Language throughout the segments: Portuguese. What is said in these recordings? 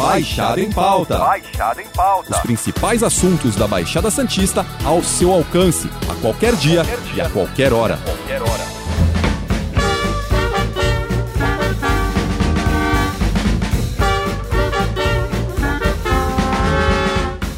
Baixada em Pauta. Baixada em Pauta. Os principais assuntos da Baixada Santista ao seu alcance, a qualquer dia, qualquer dia. e a qualquer hora. Qualquer hora.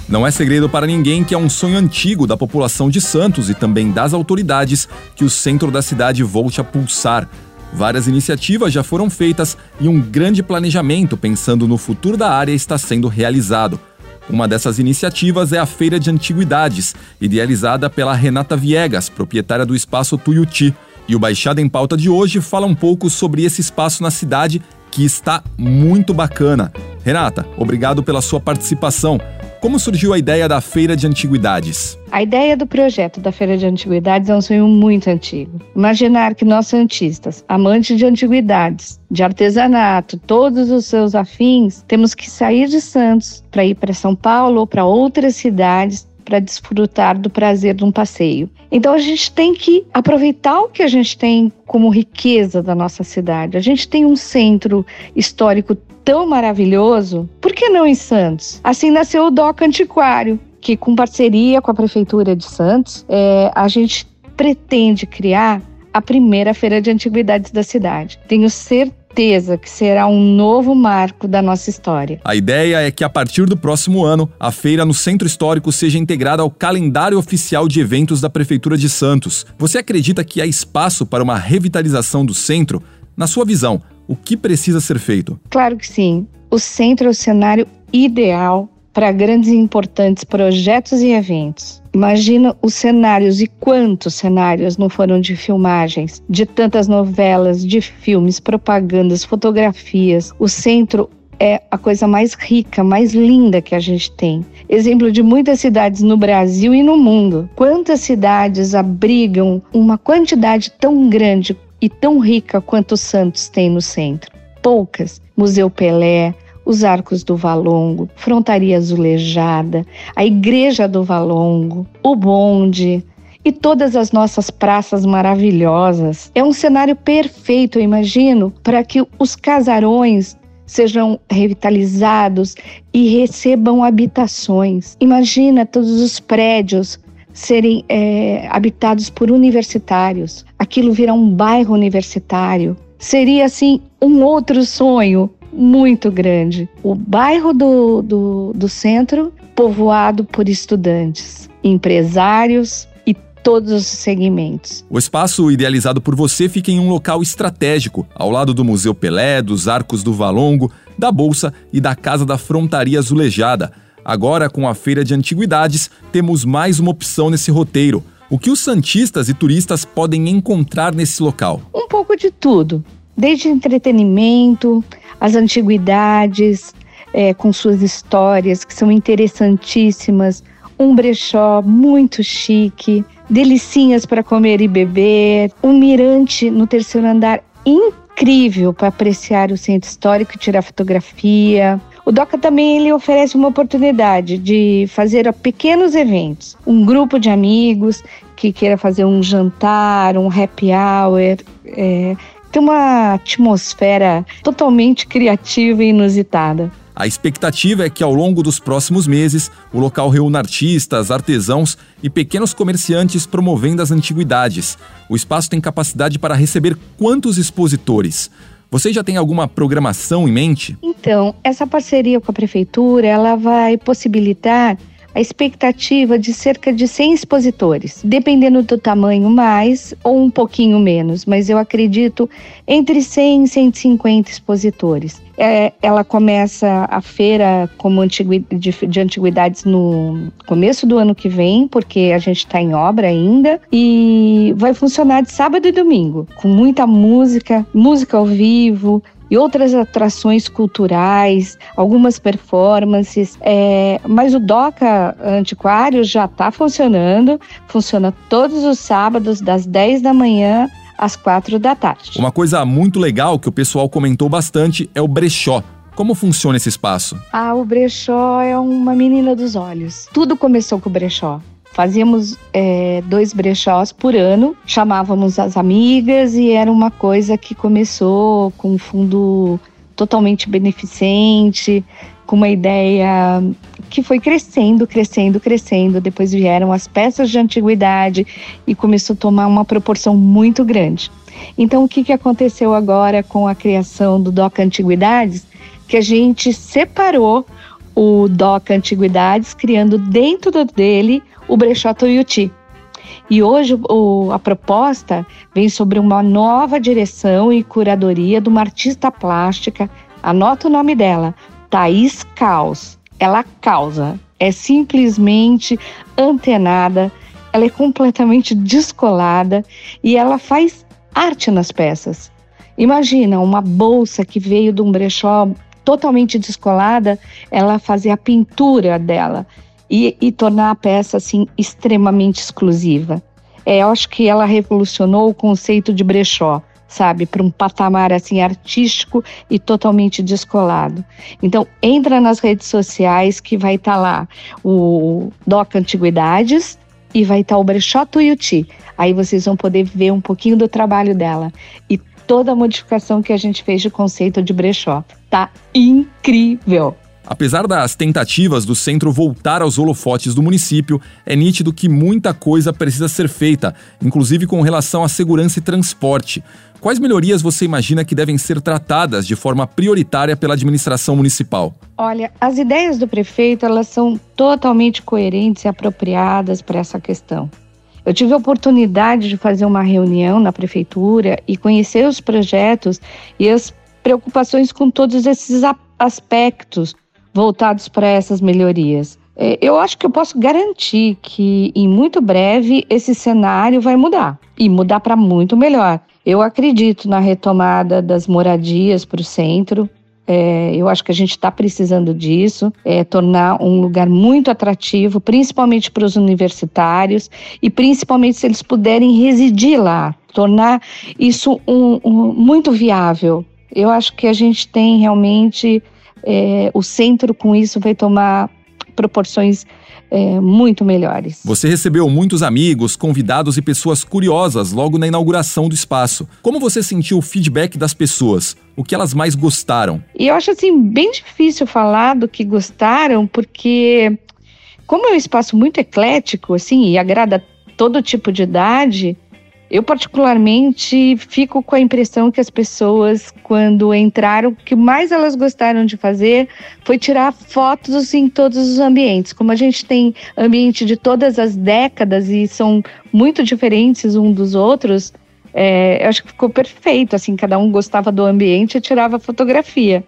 Não é segredo para ninguém que é um sonho antigo da população de Santos e também das autoridades que o centro da cidade volte a pulsar. Várias iniciativas já foram feitas e um grande planejamento pensando no futuro da área está sendo realizado. Uma dessas iniciativas é a Feira de Antiguidades, idealizada pela Renata Viegas, proprietária do espaço Tuiuti. E o Baixada em Pauta de hoje fala um pouco sobre esse espaço na cidade que está muito bacana. Renata, obrigado pela sua participação. Como surgiu a ideia da Feira de Antiguidades? A ideia do projeto da Feira de Antiguidades é um sonho muito antigo. Imaginar que nós santistas, amantes de antiguidades, de artesanato, todos os seus afins, temos que sair de Santos para ir para São Paulo ou para outras cidades para desfrutar do prazer de um passeio. Então a gente tem que aproveitar o que a gente tem como riqueza da nossa cidade. A gente tem um centro histórico tão maravilhoso, por que não em Santos? Assim nasceu o DOC Antiquário, que com parceria com a Prefeitura de Santos, é, a gente pretende criar a primeira feira de antiguidades da cidade. Tenho certeza que será um novo marco da nossa história. A ideia é que a partir do próximo ano, a feira no Centro Histórico seja integrada ao calendário oficial de eventos da Prefeitura de Santos. Você acredita que há espaço para uma revitalização do centro? Na sua visão, o que precisa ser feito? Claro que sim. O centro é o cenário ideal para grandes e importantes projetos e eventos. Imagina os cenários e quantos cenários não foram de filmagens, de tantas novelas, de filmes, propagandas, fotografias. O centro é a coisa mais rica, mais linda que a gente tem. Exemplo de muitas cidades no Brasil e no mundo. Quantas cidades abrigam uma quantidade tão grande e tão rica quanto Santos tem no centro? Poucas. Museu Pelé, os Arcos do Valongo, Frontaria Azulejada, a Igreja do Valongo, o Bonde e todas as nossas praças maravilhosas. É um cenário perfeito, eu imagino, para que os casarões sejam revitalizados e recebam habitações. Imagina todos os prédios serem é, habitados por universitários. Aquilo virá um bairro universitário. Seria assim um outro sonho muito grande. O bairro do, do, do centro, povoado por estudantes, empresários, e todos os segmentos. O espaço idealizado por você fica em um local estratégico, ao lado do Museu Pelé, dos Arcos do Valongo, da Bolsa e da Casa da Frontaria Azulejada. Agora, com a Feira de Antiguidades, temos mais uma opção nesse roteiro. O que os santistas e turistas podem encontrar nesse local? Um pouco de tudo, desde entretenimento, as antiguidades, é, com suas histórias que são interessantíssimas, um brechó muito chique, delicinhas para comer e beber, um mirante no terceiro andar incrível para apreciar o centro histórico e tirar fotografia. O DOCA também ele oferece uma oportunidade de fazer pequenos eventos. Um grupo de amigos que queira fazer um jantar, um happy hour, é, tem uma atmosfera totalmente criativa e inusitada. A expectativa é que ao longo dos próximos meses o local reúna artistas, artesãos e pequenos comerciantes promovendo as antiguidades. O espaço tem capacidade para receber quantos expositores? Você já tem alguma programação em mente? Então, essa parceria com a prefeitura, ela vai possibilitar a expectativa de cerca de 100 expositores, dependendo do tamanho mais ou um pouquinho menos, mas eu acredito entre 100 e 150 expositores. É, ela começa a feira como de, de antiguidades no começo do ano que vem, porque a gente está em obra ainda, e vai funcionar de sábado e domingo, com muita música, música ao vivo, e outras atrações culturais, algumas performances. É, mas o DOCA Antiquário já está funcionando, funciona todos os sábados, das 10 da manhã às quatro da tarde. Uma coisa muito legal que o pessoal comentou bastante é o brechó. Como funciona esse espaço? Ah, o brechó é uma menina dos olhos. Tudo começou com o brechó. Fazíamos é, dois brechós por ano, chamávamos as amigas e era uma coisa que começou com um fundo totalmente beneficente, com uma ideia que foi crescendo, crescendo, crescendo. Depois vieram as peças de antiguidade e começou a tomar uma proporção muito grande. Então, o que, que aconteceu agora com a criação do DOC Antiguidades? Que a gente separou o DOC Antiguidades, criando dentro dele o Brechó Tuiuti. E hoje o, a proposta vem sobre uma nova direção e curadoria de uma artista plástica, anota o nome dela, Thaís Caos. Ela causa, é simplesmente antenada, ela é completamente descolada e ela faz arte nas peças. Imagina uma bolsa que veio de um brechó totalmente descolada, ela fazer a pintura dela e, e tornar a peça assim extremamente exclusiva. É, eu acho que ela revolucionou o conceito de brechó, sabe, para um patamar assim artístico e totalmente descolado. Então, entra nas redes sociais que vai estar tá lá o Doc Antiguidades e vai estar tá o Brechó Tuiuti. Aí vocês vão poder ver um pouquinho do trabalho dela e toda a modificação que a gente fez de conceito de brechó. Tá incrível! Apesar das tentativas do centro voltar aos holofotes do município, é nítido que muita coisa precisa ser feita, inclusive com relação à segurança e transporte. Quais melhorias você imagina que devem ser tratadas de forma prioritária pela administração municipal? Olha, as ideias do prefeito elas são totalmente coerentes e apropriadas para essa questão. Eu tive a oportunidade de fazer uma reunião na prefeitura e conhecer os projetos e as preocupações com todos esses aspectos voltados para essas melhorias. É, eu acho que eu posso garantir que em muito breve esse cenário vai mudar e mudar para muito melhor. Eu acredito na retomada das moradias para o centro. É, eu acho que a gente está precisando disso, é, tornar um lugar muito atrativo, principalmente para os universitários e principalmente se eles puderem residir lá, tornar isso um, um, muito viável. Eu acho que a gente tem realmente é, o centro com isso vai tomar proporções é, muito melhores. Você recebeu muitos amigos, convidados e pessoas curiosas logo na inauguração do espaço. Como você sentiu o feedback das pessoas? O que elas mais gostaram? E eu acho assim bem difícil falar do que gostaram, porque como é um espaço muito eclético, assim, e agrada todo tipo de idade, eu, particularmente, fico com a impressão que as pessoas, quando entraram, o que mais elas gostaram de fazer foi tirar fotos em todos os ambientes. Como a gente tem ambiente de todas as décadas e são muito diferentes um dos outros, é, eu acho que ficou perfeito, assim, cada um gostava do ambiente e tirava fotografia.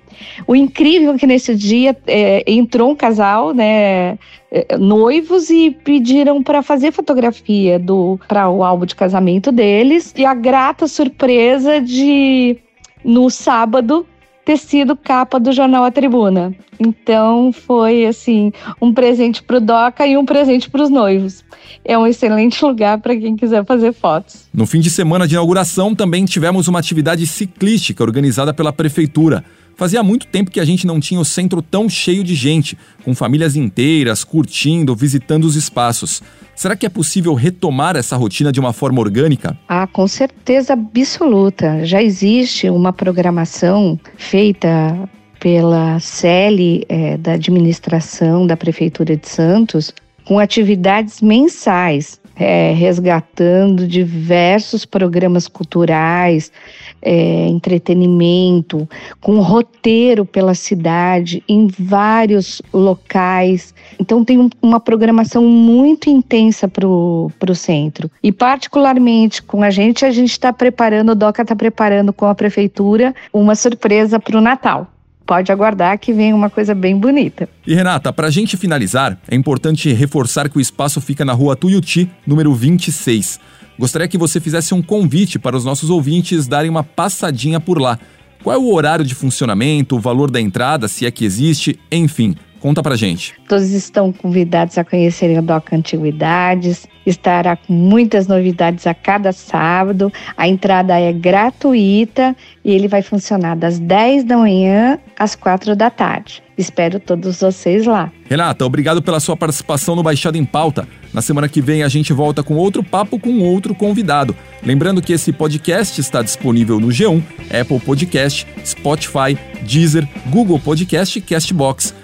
O incrível é que nesse dia é, entrou um casal, né, é, noivos e pediram para fazer fotografia do para o álbum de casamento deles e a grata surpresa de no sábado ter sido capa do jornal A Tribuna. Então foi assim um presente para o Doca e um presente para os noivos. É um excelente lugar para quem quiser fazer fotos. No fim de semana de inauguração também tivemos uma atividade ciclística organizada pela prefeitura. Fazia muito tempo que a gente não tinha o centro tão cheio de gente, com famílias inteiras curtindo, visitando os espaços. Será que é possível retomar essa rotina de uma forma orgânica? Ah, com certeza absoluta. Já existe uma programação feita pela CELI é, da administração da Prefeitura de Santos com atividades mensais, é, resgatando diversos programas culturais, é, entretenimento, com roteiro pela cidade, em vários locais. Então, tem um, uma programação muito intensa para o centro. E, particularmente com a gente, a gente está preparando, o DOCA está preparando com a prefeitura uma surpresa para o Natal pode aguardar que vem uma coisa bem bonita. E Renata, para a gente finalizar, é importante reforçar que o espaço fica na rua Tuiuti, número 26. Gostaria que você fizesse um convite para os nossos ouvintes darem uma passadinha por lá. Qual é o horário de funcionamento, o valor da entrada, se é que existe, enfim. Conta pra gente. Todos estão convidados a conhecerem o DOC Antiguidades. Estará com muitas novidades a cada sábado. A entrada é gratuita e ele vai funcionar das 10 da manhã às 4 da tarde. Espero todos vocês lá. Renata, obrigado pela sua participação no Baixada em Pauta. Na semana que vem a gente volta com outro papo com outro convidado. Lembrando que esse podcast está disponível no G1, Apple Podcast, Spotify, Deezer, Google Podcast e Castbox.